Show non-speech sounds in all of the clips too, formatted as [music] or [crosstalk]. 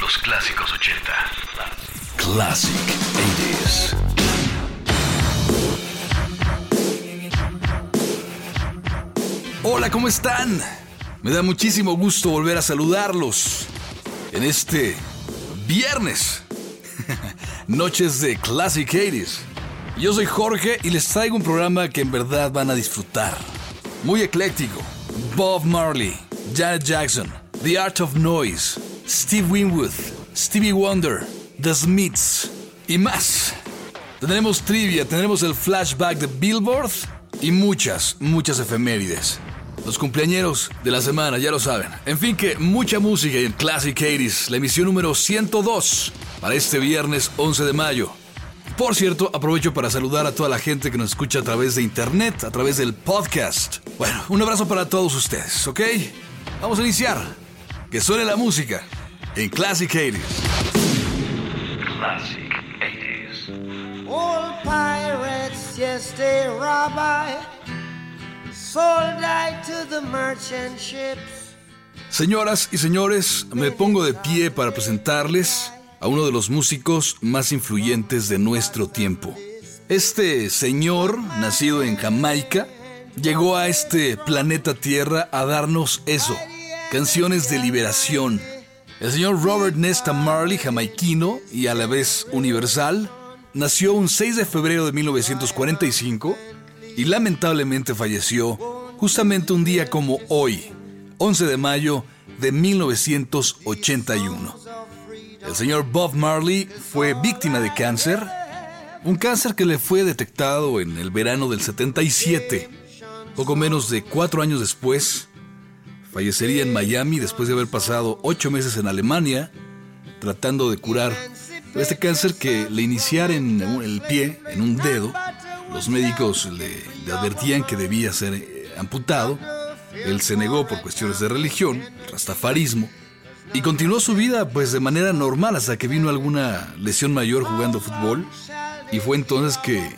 Los clásicos 80. Classic 80s. Hola, ¿cómo están? Me da muchísimo gusto volver a saludarlos en este viernes. [laughs] Noches de Classic 80s. Yo soy Jorge y les traigo un programa que en verdad van a disfrutar. Muy ecléctico. Bob Marley, Janet Jackson, The Art of Noise, Steve Winwood, Stevie Wonder, The Smiths y más. Tendremos trivia, tendremos el flashback de Billboard y muchas, muchas efemérides. Los cumpleañeros de la semana, ya lo saben. En fin, que mucha música en Classic 80s, la emisión número 102 para este viernes 11 de mayo. Por cierto, aprovecho para saludar a toda la gente que nos escucha a través de internet, a través del podcast. Bueno, un abrazo para todos ustedes, ¿ok? Vamos a iniciar. Que suene la música en Classic 80s. Classic 80s. Old pirates, yes, they rob I. Sold I to the merchant ships. Señoras y señores, me pongo de pie para presentarles a uno de los músicos más influyentes de nuestro tiempo. Este señor, nacido en Jamaica, llegó a este planeta Tierra a darnos eso, canciones de liberación. El señor Robert Nesta Marley, jamaiquino y a la vez universal, nació un 6 de febrero de 1945 y lamentablemente falleció justamente un día como hoy, 11 de mayo de 1981. El señor Bob Marley fue víctima de cáncer, un cáncer que le fue detectado en el verano del 77. Poco menos de cuatro años después, fallecería en Miami después de haber pasado ocho meses en Alemania tratando de curar este cáncer que le iniciara en el pie, en un dedo. Los médicos le, advertían que debía ser eh, amputado. Él se negó por cuestiones de religión, rastafarismo, y continuó su vida pues de manera normal hasta que vino alguna lesión mayor jugando fútbol. Y fue entonces que,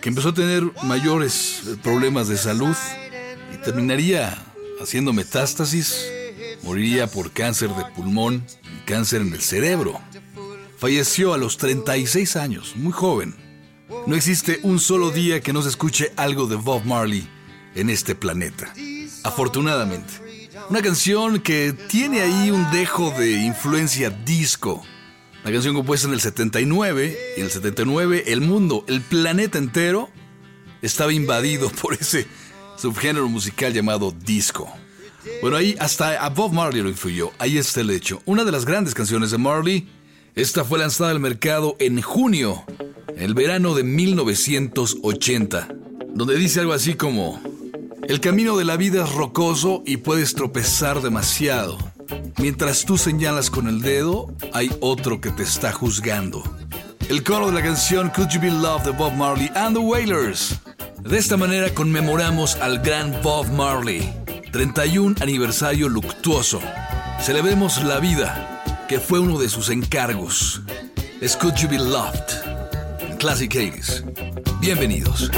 que empezó a tener mayores eh, problemas de salud y terminaría haciendo metástasis, moriría por cáncer de pulmón y cáncer en el cerebro. Falleció a los 36 años, muy joven. No existe un solo día que no se escuche algo de Bob Marley en este planeta. Afortunadamente. Una canción que tiene ahí un dejo de influencia disco. La canción compuesta en el 79. Y en el 79 el mundo, el planeta entero, estaba invadido [laughs] por ese subgénero musical llamado disco. Bueno, ahí hasta a Bob Marley lo influyó. Ahí está el hecho. Una de las grandes canciones de Marley. Esta fue lanzada al mercado en junio, el verano de 1980, donde dice algo así como, el camino de la vida es rocoso y puedes tropezar demasiado. Mientras tú señalas con el dedo, hay otro que te está juzgando. El coro de la canción Could You Be Loved de Bob Marley and the Wailers. De esta manera conmemoramos al gran Bob Marley. 31 aniversario luctuoso. Celebremos la vida, que fue uno de sus encargos. Could You Be Loved. Classic 80s. Bienvenidos.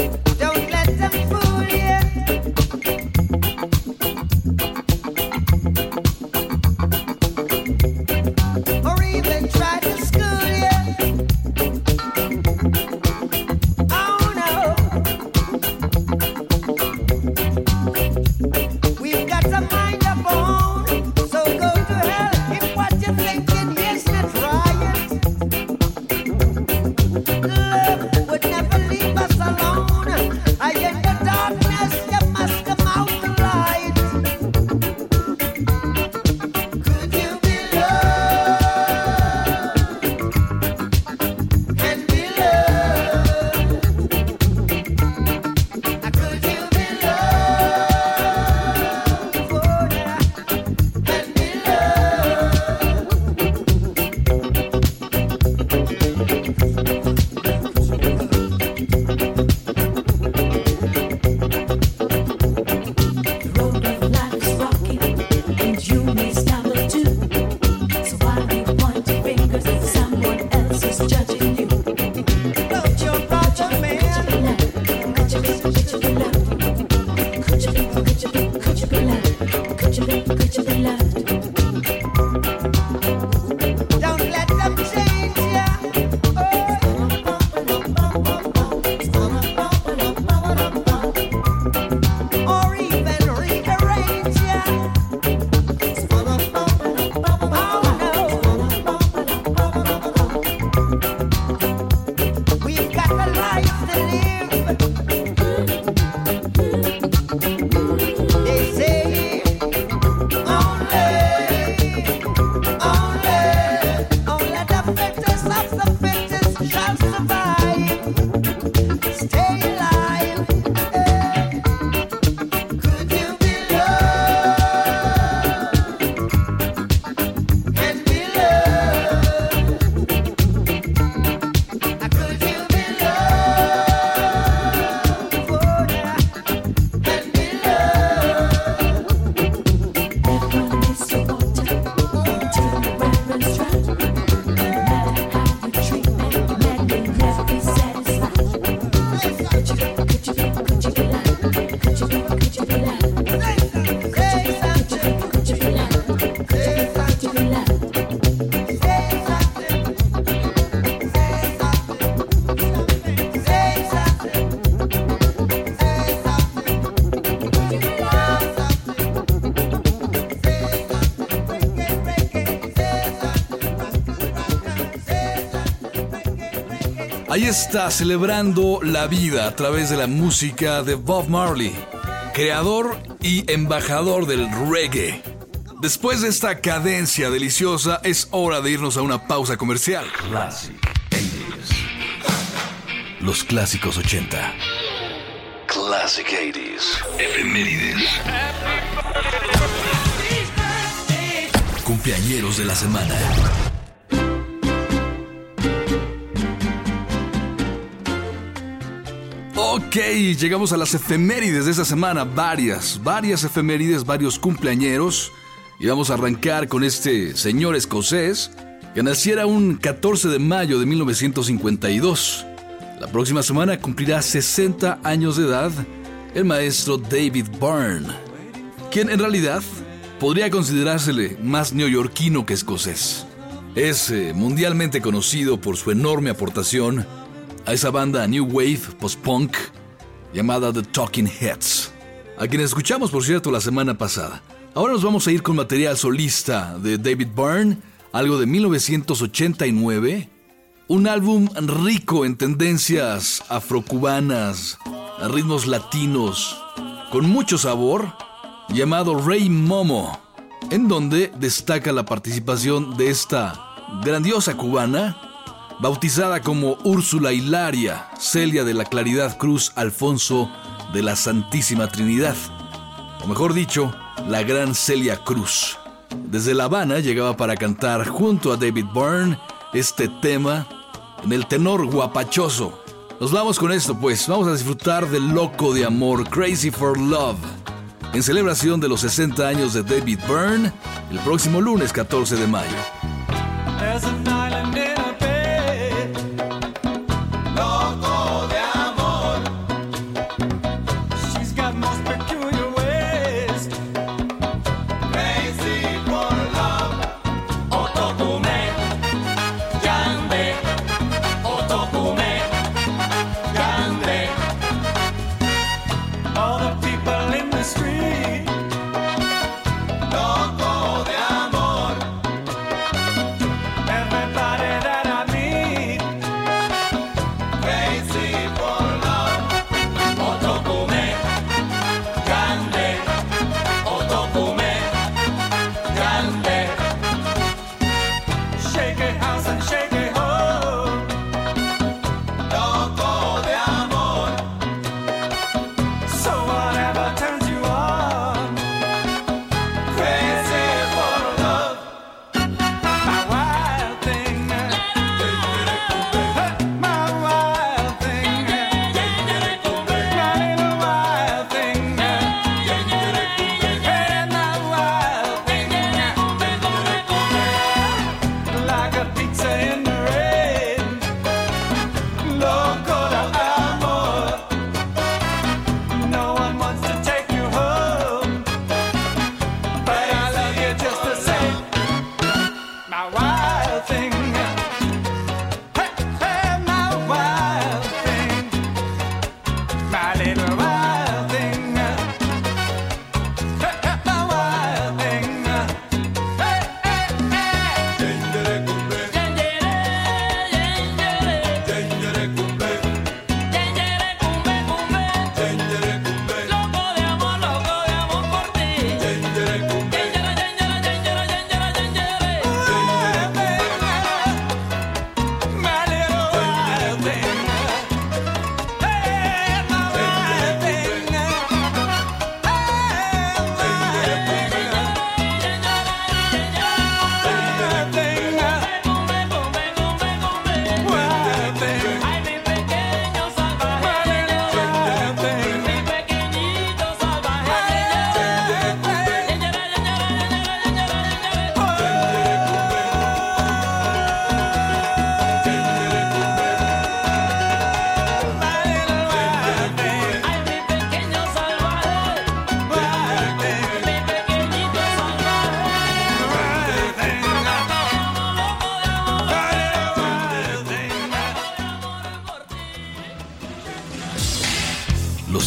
Está, celebrando la vida a través de la música de Bob Marley, creador y embajador del reggae. Después de esta cadencia deliciosa, es hora de irnos a una pausa comercial. Classic 80s. Los clásicos 80. Classic 80s. Efemérides. Cumpleañeros de la semana. Ok, llegamos a las efemérides de esta semana. Varias, varias efemérides, varios cumpleañeros. Y vamos a arrancar con este señor escocés que naciera un 14 de mayo de 1952. La próxima semana cumplirá 60 años de edad el maestro David Byrne, quien en realidad podría considerársele más neoyorquino que escocés. Es eh, mundialmente conocido por su enorme aportación a esa banda New Wave post-punk llamada The Talking Heads, a quien escuchamos por cierto la semana pasada. Ahora nos vamos a ir con material solista de David Byrne, algo de 1989, un álbum rico en tendencias afrocubanas, ritmos latinos, con mucho sabor, llamado Rey Momo, en donde destaca la participación de esta grandiosa cubana, bautizada como Úrsula Hilaria, Celia de la Claridad Cruz Alfonso de la Santísima Trinidad, o mejor dicho, la gran Celia Cruz. Desde La Habana llegaba para cantar junto a David Byrne este tema en el tenor guapachoso. Nos vamos con esto pues, vamos a disfrutar del Loco de Amor, Crazy for Love, en celebración de los 60 años de David Byrne, el próximo lunes 14 de mayo.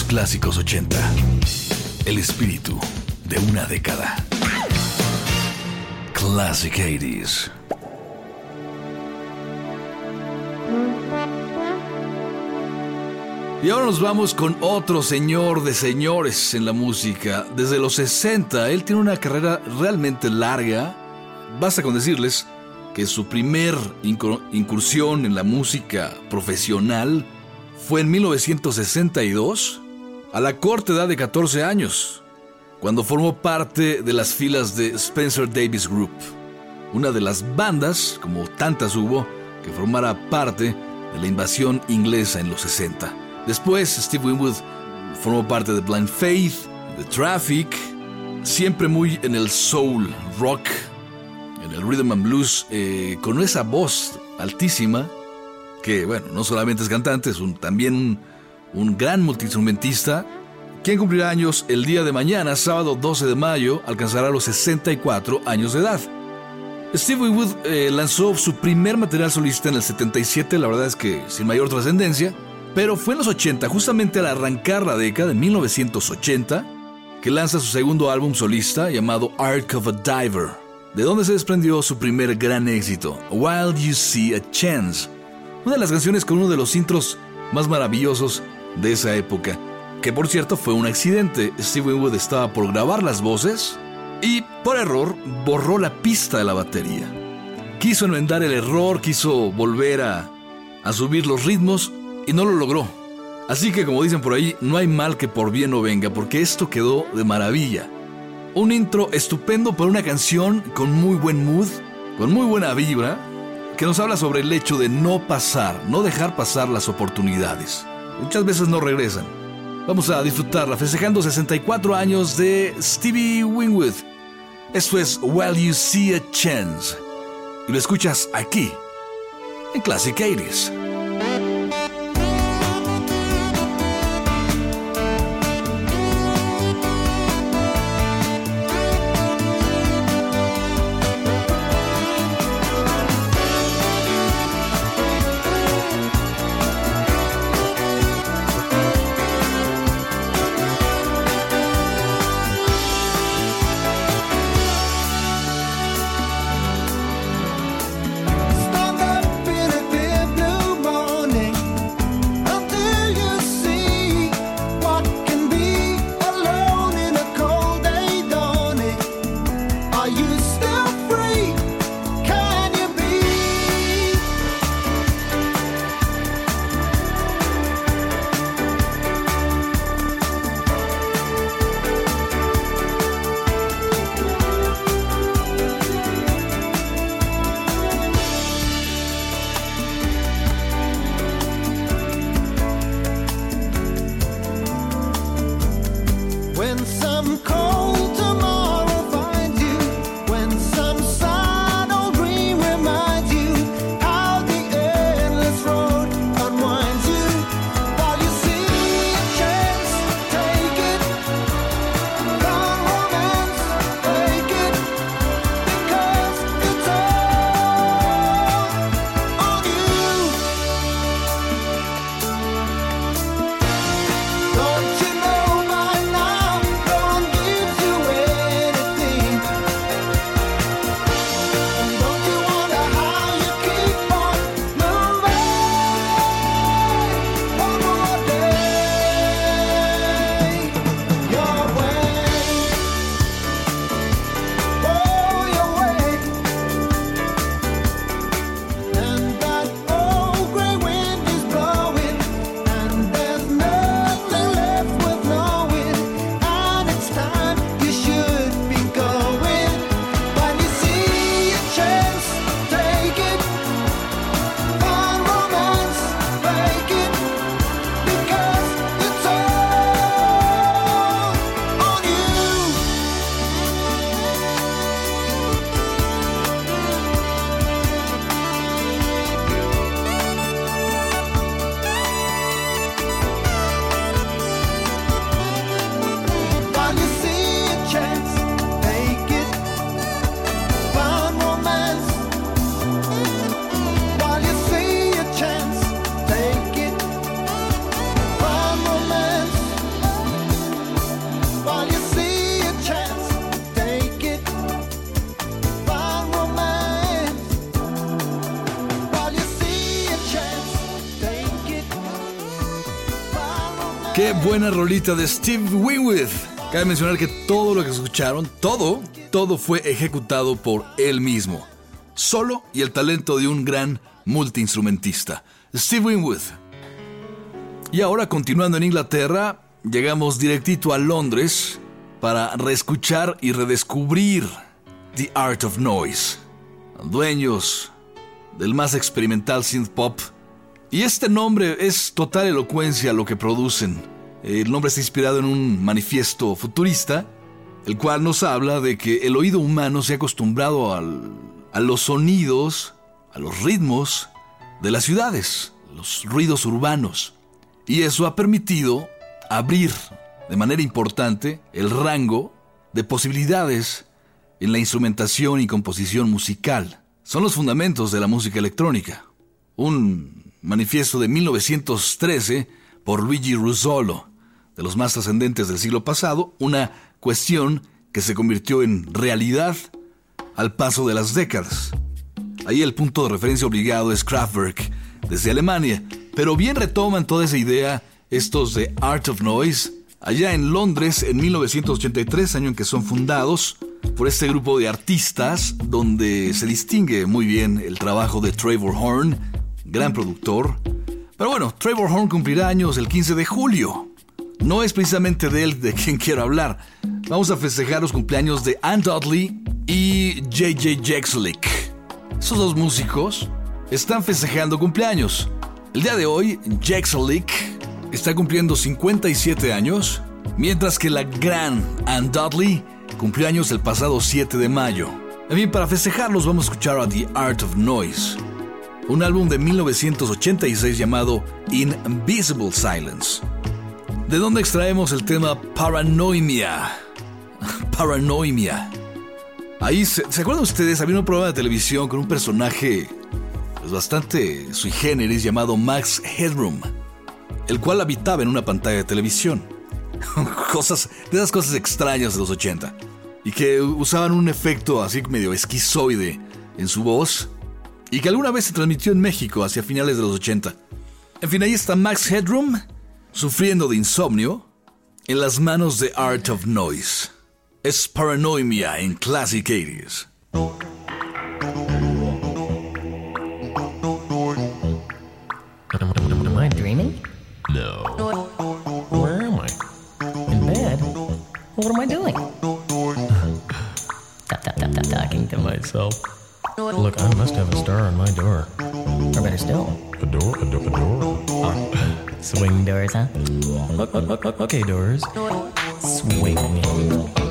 Clásicos 80. El espíritu de una década. Classic 80s. Y ahora nos vamos con otro señor de señores en la música. Desde los 60, él tiene una carrera realmente larga. Basta con decirles que su primer incur- incursión en la música profesional fue en 1962, a la corta edad de 14 años, cuando formó parte de las filas de Spencer Davis Group, una de las bandas, como tantas hubo, que formara parte de la invasión inglesa en los 60. Después, Steve Winwood formó parte de Blind Faith, de Traffic, siempre muy en el soul, rock, en el rhythm and blues, eh, con esa voz altísima, que bueno, no solamente es cantante, es también un, un gran multiinstrumentista, quien cumplirá años el día de mañana, sábado 12 de mayo, alcanzará los 64 años de edad. Steve Winwood eh, lanzó su primer material solista en el 77, la verdad es que sin mayor trascendencia, pero fue en los 80, justamente al arrancar la década de 1980, que lanza su segundo álbum solista llamado Ark of a Diver, de donde se desprendió su primer gran éxito, While You See a Chance, una de las canciones con uno de los intros más maravillosos de esa época, que por cierto fue un accidente. Steve Winwood estaba por grabar las voces y por error borró la pista de la batería. Quiso enmendar el error, quiso volver a, a subir los ritmos y no lo logró. Así que como dicen por ahí, no hay mal que por bien no venga, porque esto quedó de maravilla. Un intro estupendo para una canción con muy buen mood, con muy buena vibra, que nos habla sobre el hecho de no pasar, no dejar pasar las oportunidades. Muchas veces no regresan. Vamos a disfrutarla festejando 64 años de Stevie Winwood. Esto es While You See a Chance. Y lo escuchas aquí, en Classic 80s. Buena rolita de Steve Winwood. Cabe mencionar que todo lo que escucharon, todo, todo fue ejecutado por él mismo. Solo y el talento de un gran multiinstrumentista, Steve Winwood. Y ahora, continuando en Inglaterra, llegamos directito a Londres para reescuchar y redescubrir The Art of Noise. Dueños del más experimental synth pop. Y este nombre es total elocuencia lo que producen. El nombre está inspirado en un manifiesto futurista, el cual nos habla de que el oído humano se ha acostumbrado al- a los sonidos, a los ritmos de las ciudades, los ruidos urbanos. Y eso ha permitido abrir de manera importante el rango de posibilidades en la instrumentación y composición musical. Son los fundamentos de la música electrónica. Un manifiesto de 1913 por Luigi Russolo, de los más trascendentes del siglo pasado, una cuestión que se convirtió en realidad al paso de las décadas. Ahí el punto de referencia obligado es Kraftwerk, desde Alemania, pero bien retoman toda esa idea estos de Art of Noise, allá en Londres en 1983, año en que son fundados por este grupo de artistas, donde se distingue muy bien el trabajo de Trevor Horn, gran productor. Pero bueno, Trevor Horn cumplirá años el 15 de julio. No es precisamente de él de quien quiero hablar. Vamos a festejar los cumpleaños de Ann Dudley y JJ Jexlick. Esos dos músicos están festejando cumpleaños. El día de hoy, Jexlick está cumpliendo 57 años, mientras que la gran Ann Dudley cumplió años el pasado 7 de mayo. En para festejarlos vamos a escuchar a The Art of Noise, un álbum de 1986 llamado Invisible Silence, de donde extraemos el tema Paranoimia. [laughs] Paranoimia. Ahí, ¿se, ¿se acuerdan ustedes? Había un programa de televisión con un personaje pues, bastante sui generis llamado Max Headroom, el cual habitaba en una pantalla de televisión. [laughs] cosas, de esas cosas extrañas de los 80. Y que usaban un efecto así medio esquizoide en su voz. Y que alguna vez se transmitió en México hacia finales de los 80. En fin, ahí está Max Headroom, sufriendo de insomnio, en las manos de Art of Noise. Es Paranoimia en Classic 80s. Am, am I dreaming? No. Where am I? In bed? What am I doing? [laughs] talking to myself. Look, I must have a star on my door. Or better still, A door? A, do- a door? swing doors, huh? Okay, doors. Swing.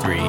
Three,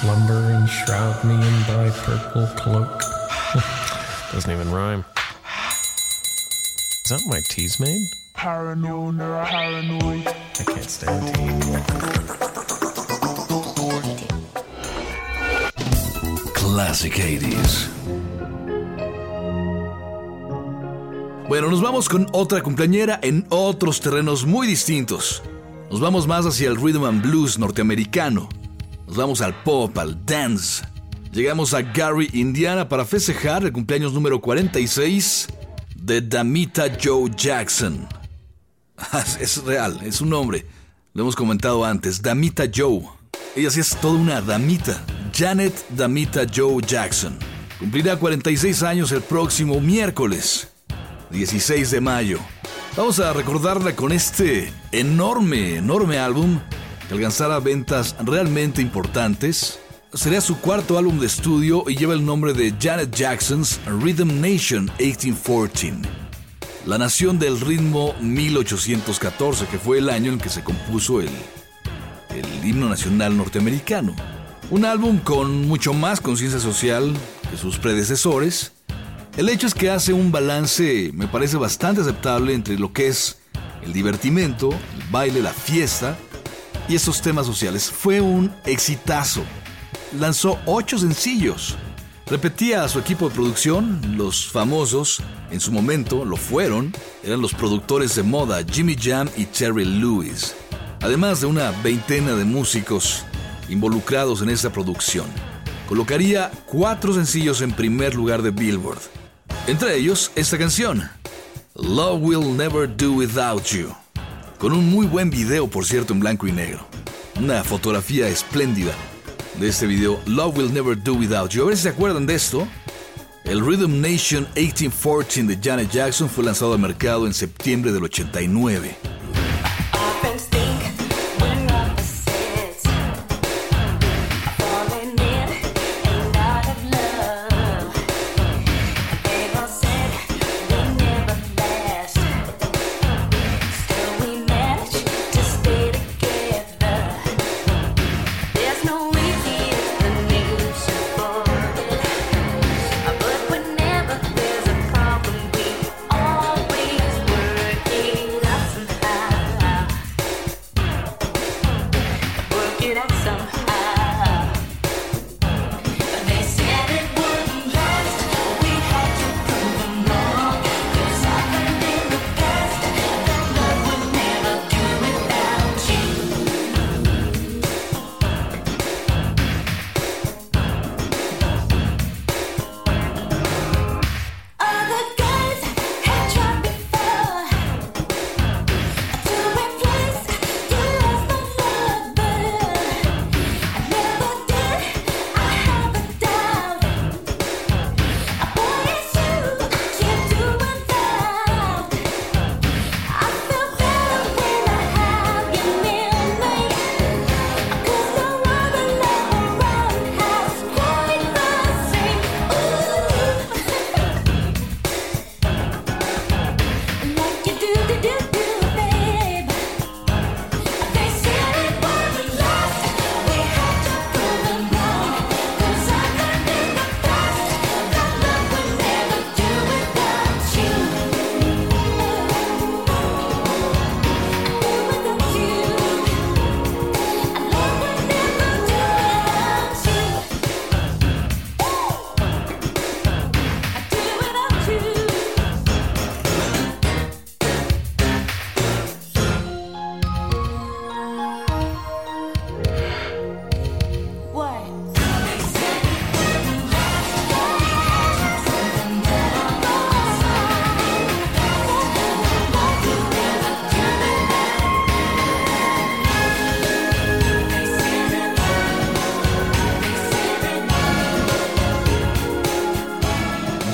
slumber, and shroud me in thy purple cloak. [laughs] Doesn't even rhyme. Is that my tea's made? Paranoid, paranoid. I can't stand tea. Classic 80s. Bueno, nos vamos con otra cumpleañera en otros terrenos muy distintos. Nos vamos más hacia el rhythm and blues norteamericano. Nos vamos al pop, al dance. Llegamos a Gary, Indiana para festejar el cumpleaños número 46 de Damita Joe Jackson. [laughs] Ah, Es real, es un nombre. Lo hemos comentado antes. Damita Joe. Ella sí es toda una damita. Janet Damita Joe Jackson. Cumplirá 46 años el próximo miércoles, 16 de mayo. Vamos a recordarla con este enorme, enorme álbum que alcanzará ventas realmente importantes. Sería su cuarto álbum de estudio y lleva el nombre de Janet Jackson's Rhythm Nation 1814. La Nación del Ritmo 1814, que fue el año en que se compuso el, el himno nacional norteamericano. Un álbum con mucho más conciencia social que sus predecesores. El hecho es que hace un balance, me parece bastante aceptable, entre lo que es el divertimento, el baile, la fiesta y esos temas sociales. Fue un exitazo. Lanzó ocho sencillos. Repetía a su equipo de producción, los famosos, en su momento lo fueron, eran los productores de moda Jimmy Jam y Terry Lewis, además de una veintena de músicos involucrados en esta producción. Colocaría cuatro sencillos en primer lugar de Billboard, entre ellos esta canción, Love Will Never Do Without You, con un muy buen video por cierto en blanco y negro, una fotografía espléndida de este video, Love Will Never Do Without You. A ver si se acuerdan de esto. El Rhythm Nation 1814 de Janet Jackson fue lanzado al mercado en septiembre del 89.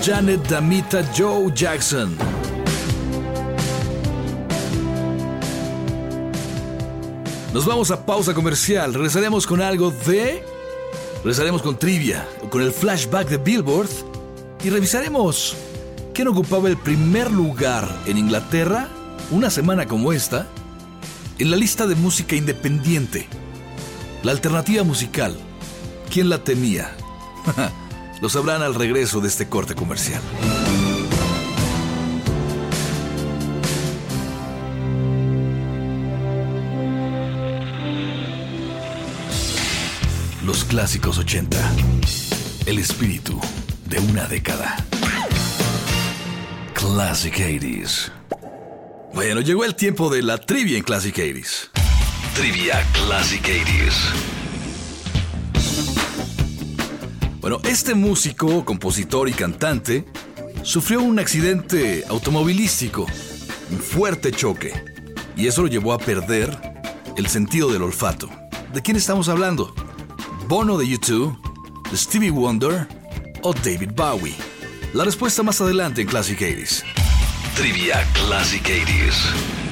Janet Damita Joe Jackson. Nos vamos a pausa comercial. Regresaremos con algo de. Regresaremos con trivia, con el flashback de Billboard y revisaremos quién ocupaba el primer lugar en Inglaterra una semana como esta en la lista de música independiente. La alternativa musical. ¿Quién la tenía? [laughs] Lo sabrán al regreso de este corte comercial. Los clásicos 80. El espíritu de una década. Classic 80s. Bueno, llegó el tiempo de la trivia en Classic 80s. Trivia Classic 80s. Bueno, este músico, compositor y cantante sufrió un accidente automovilístico, un fuerte choque, y eso lo llevó a perder el sentido del olfato. ¿De quién estamos hablando? ¿Bono de YouTube, de Stevie Wonder o David Bowie? La respuesta más adelante en Classic 80s. Trivia Classic 80s.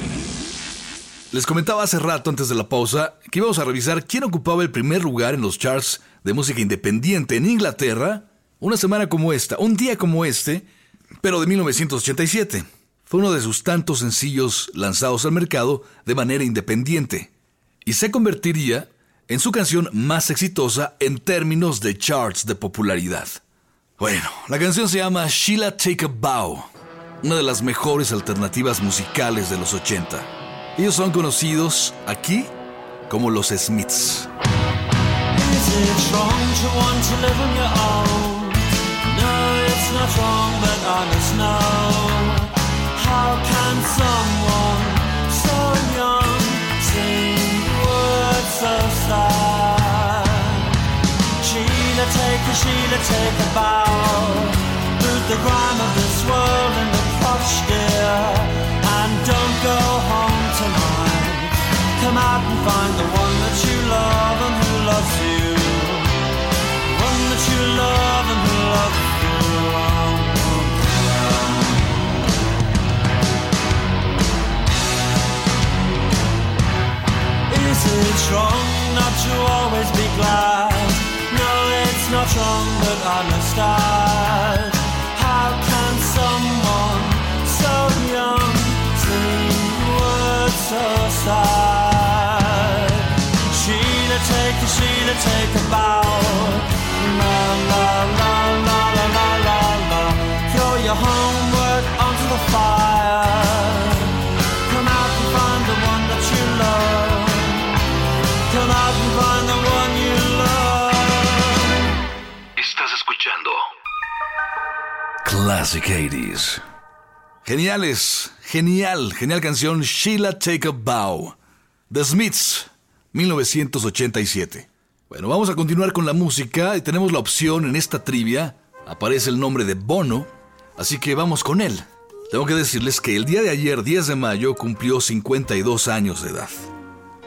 Les comentaba hace rato antes de la pausa que íbamos a revisar quién ocupaba el primer lugar en los charts de música independiente en Inglaterra una semana como esta, un día como este, pero de 1987. Fue uno de sus tantos sencillos lanzados al mercado de manera independiente y se convertiría en su canción más exitosa en términos de charts de popularidad. Bueno, la canción se llama Sheila Take a Bow, una de las mejores alternativas musicales de los 80. Ellos son conocidos aquí como los Smiths. Is it wrong to want to live on your own? No, it's not wrong, but I must know. How can someone so young sing words so sad? Sheila, take a Sheila, take a bow. Boot the grime of this world in the crotch, dear. And don't go home tonight. Come out and find the one that you love and who loves you. The one that you love and who loves you. Is it wrong not to always be glad? No, it's not wrong, but I must add. Classic 80s. Geniales, genial, genial canción Sheila Take a Bow. The Smiths, 1987. Bueno, vamos a continuar con la música y tenemos la opción en esta trivia. Aparece el nombre de Bono, así que vamos con él. Tengo que decirles que el día de ayer, 10 de mayo, cumplió 52 años de edad.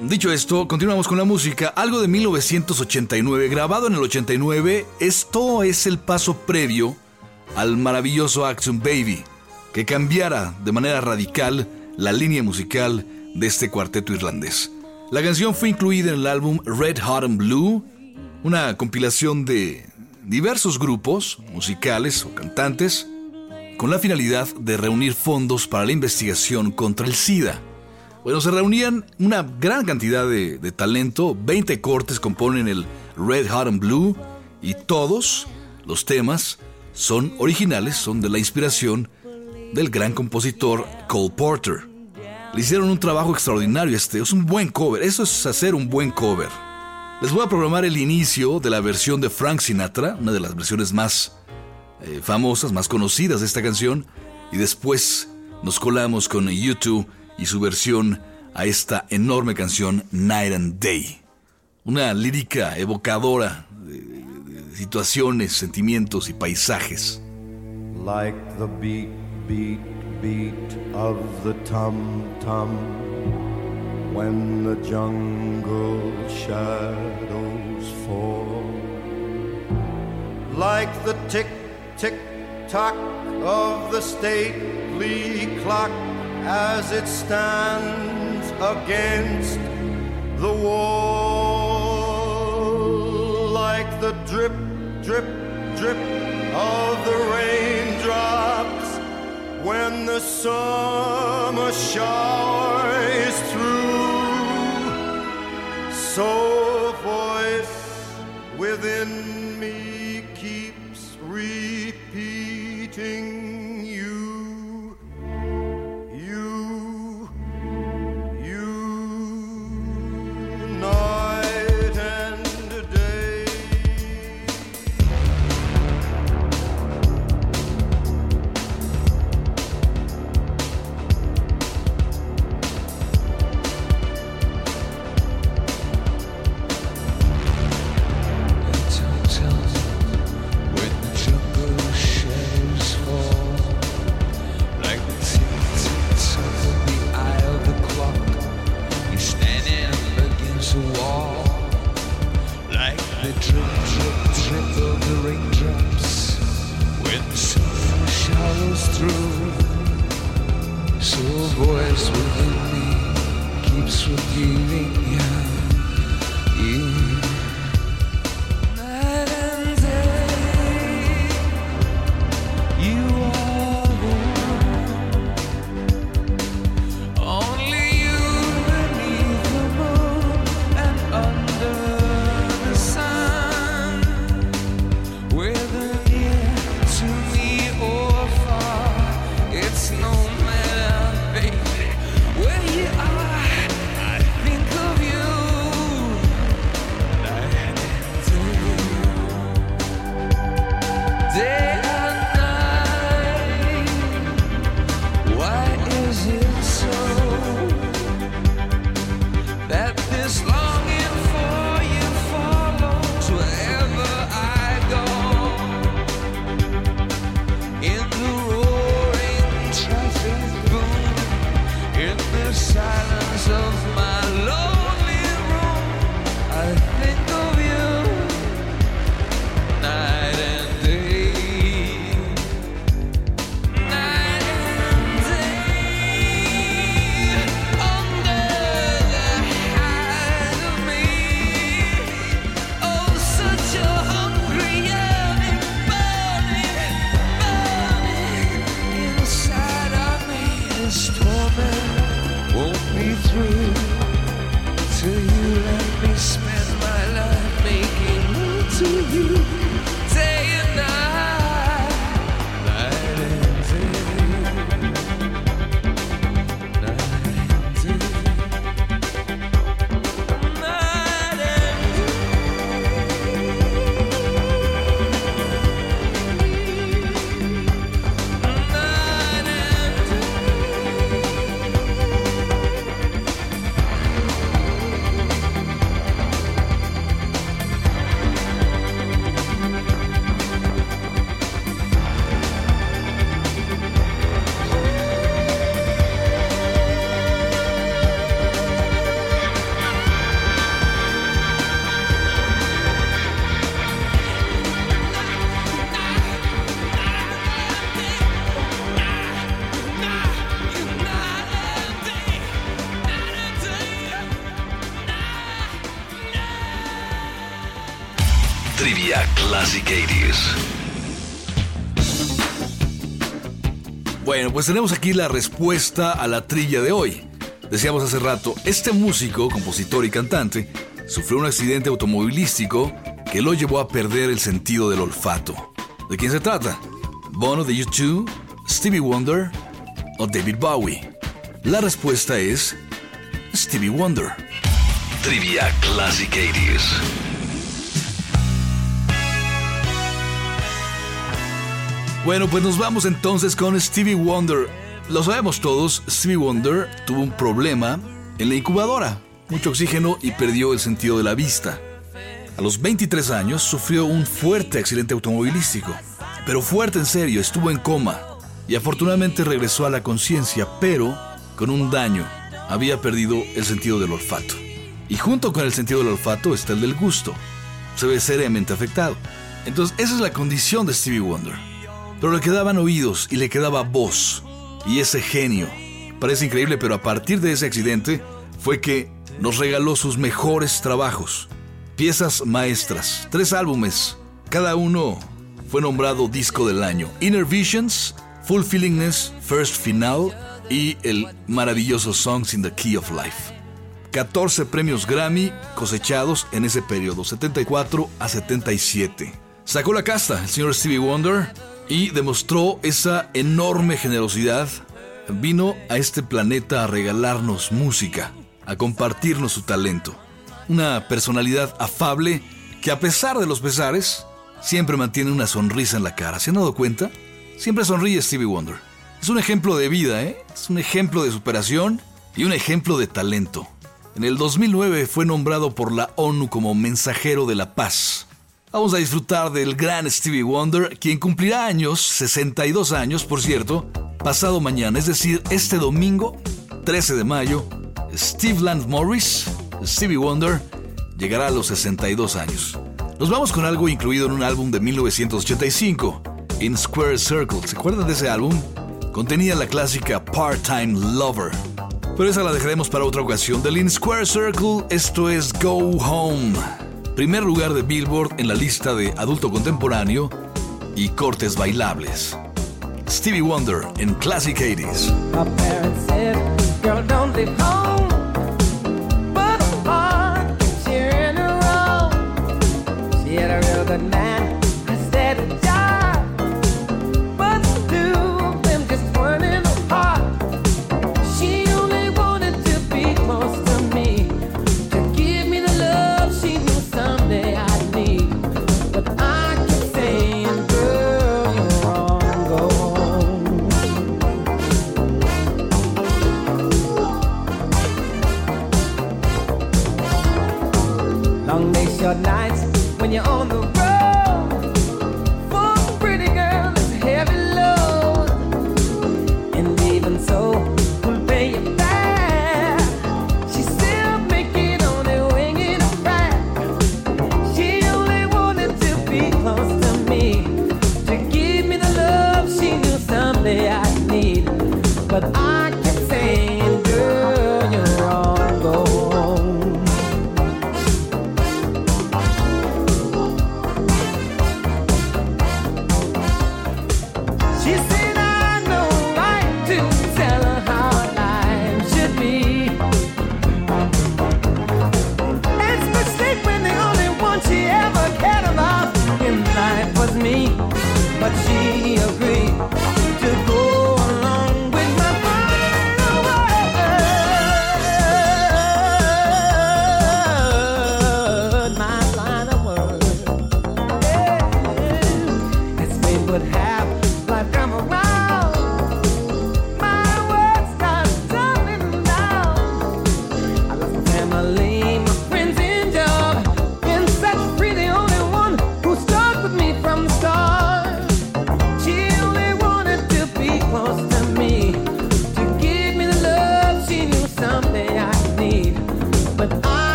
Dicho esto, continuamos con la música. Algo de 1989, grabado en el 89. Esto es el paso previo al maravilloso Action Baby, que cambiara de manera radical la línea musical de este cuarteto irlandés. La canción fue incluida en el álbum Red Hot and Blue, una compilación de diversos grupos musicales o cantantes con la finalidad de reunir fondos para la investigación contra el SIDA. Bueno, se reunían una gran cantidad de, de talento, 20 cortes componen el Red Hot and Blue y todos los temas son originales, son de la inspiración del gran compositor Cole Porter. Le hicieron un trabajo extraordinario este, es un buen cover, eso es hacer un buen cover. Les voy a programar el inicio de la versión de Frank Sinatra, una de las versiones más eh, famosas, más conocidas de esta canción, y después nos colamos con YouTube y su versión a esta enorme canción Night and Day. Una lírica evocadora de, situaciones, sentimientos y paisajes. like the beat, beat, beat of the tum tum when the jungle shadows fall, like the tick, tick, tock of the stately clock as it stands against the wall, like the drip, drip, drip of the raindrops when the summer shower is through. So voice within me keeps repeating Pues tenemos aquí la respuesta a la trilla de hoy. Decíamos hace rato, este músico, compositor y cantante sufrió un accidente automovilístico que lo llevó a perder el sentido del olfato. ¿De quién se trata? ¿Bono de U2, Stevie Wonder o David Bowie? La respuesta es Stevie Wonder. Trivia Classic 80s. Bueno, pues nos vamos entonces con Stevie Wonder. Lo sabemos todos, Stevie Wonder tuvo un problema en la incubadora, mucho oxígeno y perdió el sentido de la vista. A los 23 años sufrió un fuerte accidente automovilístico, pero fuerte en serio, estuvo en coma y afortunadamente regresó a la conciencia, pero con un daño. Había perdido el sentido del olfato. Y junto con el sentido del olfato está el del gusto. Se ve seriamente afectado. Entonces, esa es la condición de Stevie Wonder. Pero le quedaban oídos y le quedaba voz. Y ese genio. Parece increíble, pero a partir de ese accidente fue que nos regaló sus mejores trabajos. Piezas maestras, tres álbumes. Cada uno fue nombrado disco del año. Inner Visions, Fulfillingness, First Final y el maravilloso Songs in the Key of Life. 14 premios Grammy cosechados en ese periodo, 74 a 77. Sacó la casta el señor Stevie Wonder y demostró esa enorme generosidad. Vino a este planeta a regalarnos música, a compartirnos su talento. Una personalidad afable que a pesar de los pesares, siempre mantiene una sonrisa en la cara. ¿Se han dado cuenta? Siempre sonríe Stevie Wonder. Es un ejemplo de vida, ¿eh? Es un ejemplo de superación y un ejemplo de talento. En el 2009 fue nombrado por la ONU como mensajero de la paz. Vamos a disfrutar del gran Stevie Wonder, quien cumplirá años, 62 años por cierto, pasado mañana, es decir, este domingo, 13 de mayo, Steve Land Morris, Stevie Wonder, llegará a los 62 años. Nos vamos con algo incluido en un álbum de 1985, In Square Circle. ¿Se acuerdan de ese álbum? Contenía la clásica Part-Time Lover. Pero esa la dejaremos para otra ocasión. Del In Square Circle, esto es Go Home. Primer lugar de Billboard en la lista de adulto contemporáneo y cortes bailables. Stevie Wonder en Classic 80s. My parents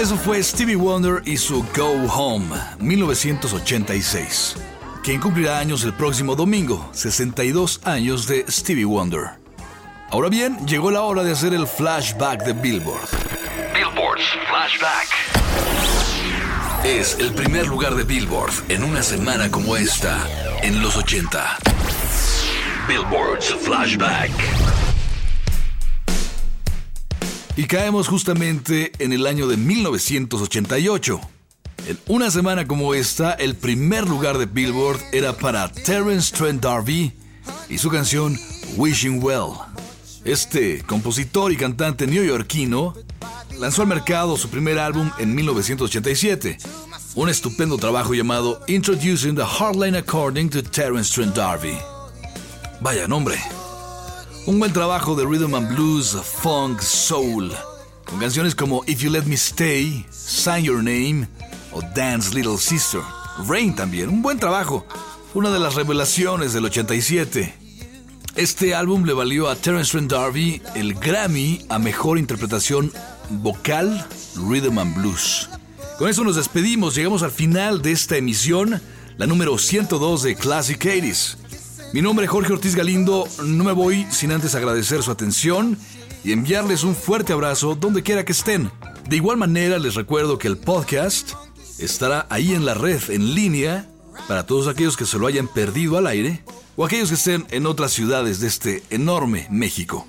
eso fue Stevie Wonder y su Go Home, 1986. Quien cumplirá años el próximo domingo, 62 años de Stevie Wonder. Ahora bien, llegó la hora de hacer el flashback de Billboard. Billboard's Flashback. Es el primer lugar de Billboard en una semana como esta, en los 80. Billboard's Flashback. Y caemos justamente en el año de 1988. En una semana como esta, el primer lugar de Billboard era para Terence Trent D'Arby y su canción Wishing Well. Este compositor y cantante neoyorquino lanzó al mercado su primer álbum en 1987, un estupendo trabajo llamado Introducing the Hardline According to Terence Trent D'Arby. Vaya nombre. Un buen trabajo de rhythm and blues, funk, soul, con canciones como If You Let Me Stay, Sign Your Name o Dance Little Sister. Rain también, un buen trabajo. Una de las revelaciones del 87. Este álbum le valió a Terence Trent D'Arby el Grammy a Mejor Interpretación Vocal Rhythm and Blues. Con eso nos despedimos, llegamos al final de esta emisión, la número 102 de Classic 80s. Mi nombre es Jorge Ortiz Galindo, no me voy sin antes agradecer su atención y enviarles un fuerte abrazo donde quiera que estén. De igual manera les recuerdo que el podcast estará ahí en la red, en línea, para todos aquellos que se lo hayan perdido al aire o aquellos que estén en otras ciudades de este enorme México.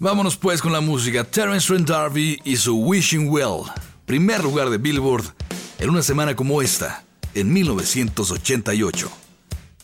Vámonos pues con la música Terence Trent D'Arby y su Wishing Well, primer lugar de Billboard en una semana como esta, en 1988.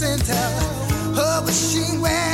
kiss and tell her what she wears.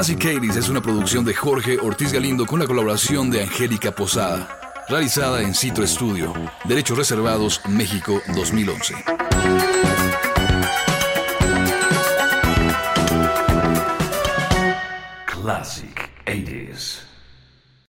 Classic 80 es una producción de Jorge Ortiz Galindo con la colaboración de Angélica Posada. Realizada en Citro Studio. Derechos Reservados, México 2011.